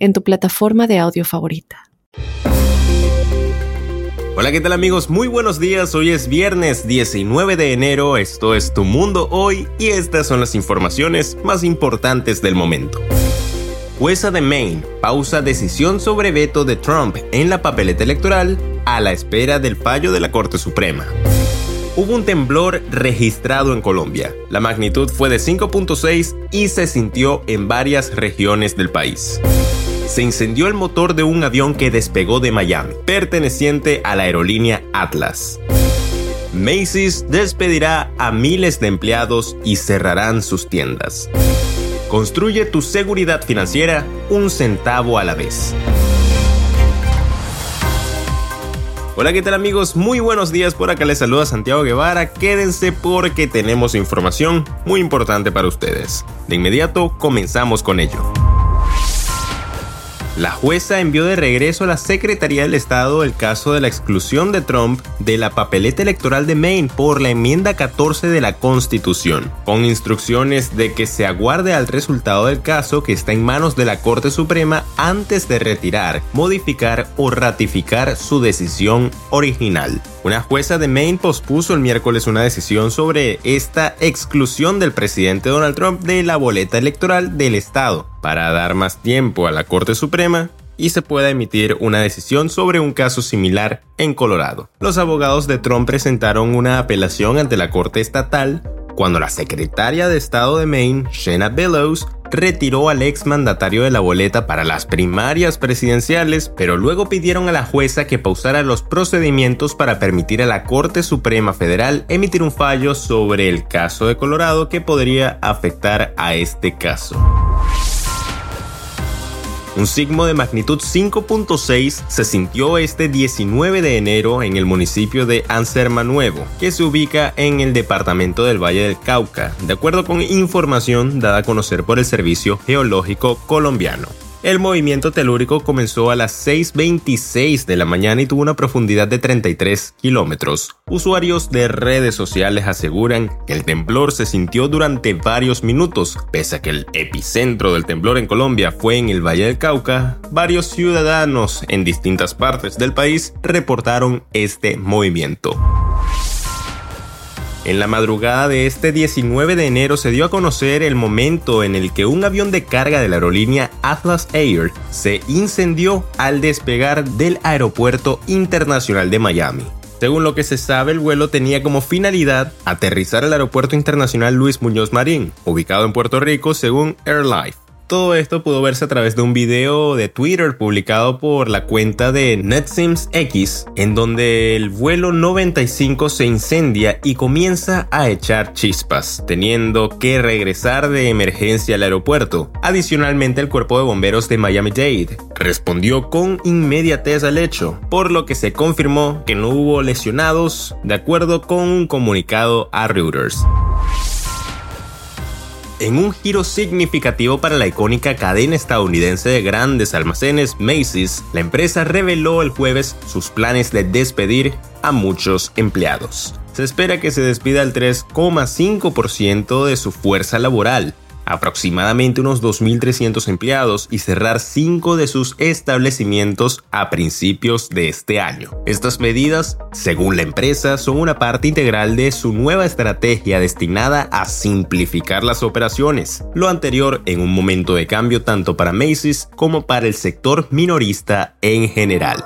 en tu plataforma de audio favorita. Hola, ¿qué tal amigos? Muy buenos días. Hoy es viernes 19 de enero. Esto es Tu Mundo Hoy y estas son las informaciones más importantes del momento. Jueza de Maine pausa decisión sobre veto de Trump en la papeleta electoral a la espera del fallo de la Corte Suprema. Hubo un temblor registrado en Colombia. La magnitud fue de 5.6 y se sintió en varias regiones del país se incendió el motor de un avión que despegó de Miami, perteneciente a la aerolínea Atlas. Macy's despedirá a miles de empleados y cerrarán sus tiendas. Construye tu seguridad financiera un centavo a la vez. Hola, ¿qué tal amigos? Muy buenos días, por acá les saluda Santiago Guevara. Quédense porque tenemos información muy importante para ustedes. De inmediato comenzamos con ello. La jueza envió de regreso a la Secretaría del Estado el caso de la exclusión de Trump de la papeleta electoral de Maine por la enmienda 14 de la Constitución, con instrucciones de que se aguarde al resultado del caso que está en manos de la Corte Suprema antes de retirar, modificar o ratificar su decisión original. Una jueza de Maine pospuso el miércoles una decisión sobre esta exclusión del presidente Donald Trump de la boleta electoral del Estado para dar más tiempo a la Corte Suprema y se pueda emitir una decisión sobre un caso similar en Colorado. Los abogados de Trump presentaron una apelación ante la Corte Estatal cuando la secretaria de Estado de Maine, Shanna Bellows, retiró al ex mandatario de la boleta para las primarias presidenciales, pero luego pidieron a la jueza que pausara los procedimientos para permitir a la Corte Suprema Federal emitir un fallo sobre el caso de Colorado que podría afectar a este caso. Un signo de magnitud 5.6 se sintió este 19 de enero en el municipio de Anserma Nuevo, que se ubica en el departamento del Valle del Cauca, de acuerdo con información dada a conocer por el Servicio Geológico Colombiano. El movimiento telúrico comenzó a las 6.26 de la mañana y tuvo una profundidad de 33 kilómetros. Usuarios de redes sociales aseguran que el temblor se sintió durante varios minutos. Pese a que el epicentro del temblor en Colombia fue en el Valle del Cauca, varios ciudadanos en distintas partes del país reportaron este movimiento. En la madrugada de este 19 de enero se dio a conocer el momento en el que un avión de carga de la aerolínea Atlas Air se incendió al despegar del Aeropuerto Internacional de Miami. Según lo que se sabe, el vuelo tenía como finalidad aterrizar al Aeropuerto Internacional Luis Muñoz Marín, ubicado en Puerto Rico según AirLife. Todo esto pudo verse a través de un video de Twitter publicado por la cuenta de NetSims X, en donde el vuelo 95 se incendia y comienza a echar chispas, teniendo que regresar de emergencia al aeropuerto. Adicionalmente, el cuerpo de bomberos de Miami-Dade respondió con inmediatez al hecho, por lo que se confirmó que no hubo lesionados, de acuerdo con un comunicado a Reuters. En un giro significativo para la icónica cadena estadounidense de grandes almacenes Macy's, la empresa reveló el jueves sus planes de despedir a muchos empleados. Se espera que se despida el 3,5% de su fuerza laboral, aproximadamente unos 2.300 empleados y cerrar cinco de sus establecimientos a principios de este año. Estas medidas, según la empresa, son una parte integral de su nueva estrategia destinada a simplificar las operaciones, lo anterior en un momento de cambio tanto para Macy's como para el sector minorista en general.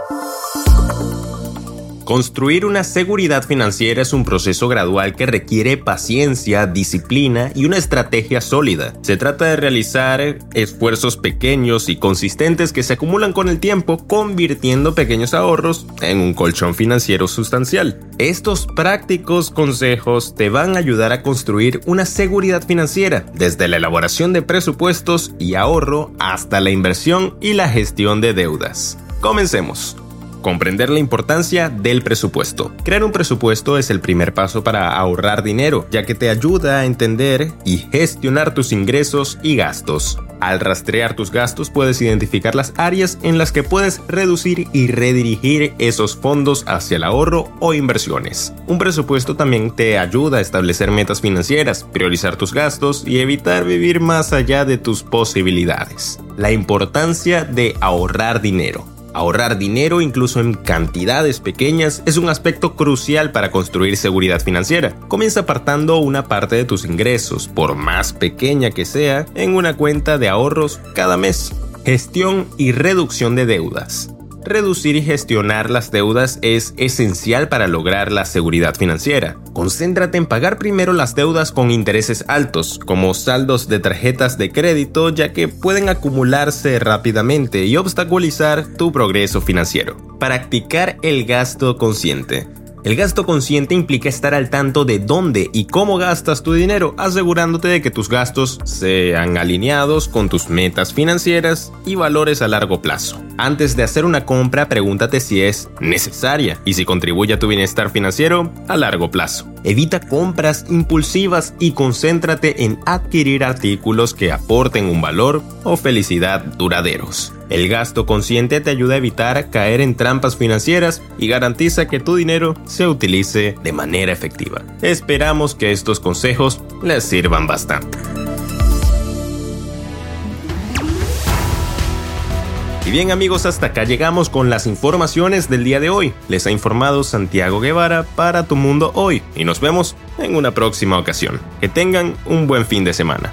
Construir una seguridad financiera es un proceso gradual que requiere paciencia, disciplina y una estrategia sólida. Se trata de realizar esfuerzos pequeños y consistentes que se acumulan con el tiempo, convirtiendo pequeños ahorros en un colchón financiero sustancial. Estos prácticos consejos te van a ayudar a construir una seguridad financiera, desde la elaboración de presupuestos y ahorro hasta la inversión y la gestión de deudas. Comencemos. Comprender la importancia del presupuesto. Crear un presupuesto es el primer paso para ahorrar dinero, ya que te ayuda a entender y gestionar tus ingresos y gastos. Al rastrear tus gastos puedes identificar las áreas en las que puedes reducir y redirigir esos fondos hacia el ahorro o inversiones. Un presupuesto también te ayuda a establecer metas financieras, priorizar tus gastos y evitar vivir más allá de tus posibilidades. La importancia de ahorrar dinero. Ahorrar dinero incluso en cantidades pequeñas es un aspecto crucial para construir seguridad financiera. Comienza apartando una parte de tus ingresos, por más pequeña que sea, en una cuenta de ahorros cada mes. Gestión y reducción de deudas. Reducir y gestionar las deudas es esencial para lograr la seguridad financiera. Concéntrate en pagar primero las deudas con intereses altos, como saldos de tarjetas de crédito, ya que pueden acumularse rápidamente y obstaculizar tu progreso financiero. Practicar el gasto consciente. El gasto consciente implica estar al tanto de dónde y cómo gastas tu dinero, asegurándote de que tus gastos sean alineados con tus metas financieras y valores a largo plazo. Antes de hacer una compra, pregúntate si es necesaria y si contribuye a tu bienestar financiero a largo plazo. Evita compras impulsivas y concéntrate en adquirir artículos que aporten un valor o felicidad duraderos. El gasto consciente te ayuda a evitar caer en trampas financieras y garantiza que tu dinero se utilice de manera efectiva. Esperamos que estos consejos les sirvan bastante. Y bien amigos, hasta acá llegamos con las informaciones del día de hoy. Les ha informado Santiago Guevara para Tu Mundo Hoy y nos vemos en una próxima ocasión. Que tengan un buen fin de semana.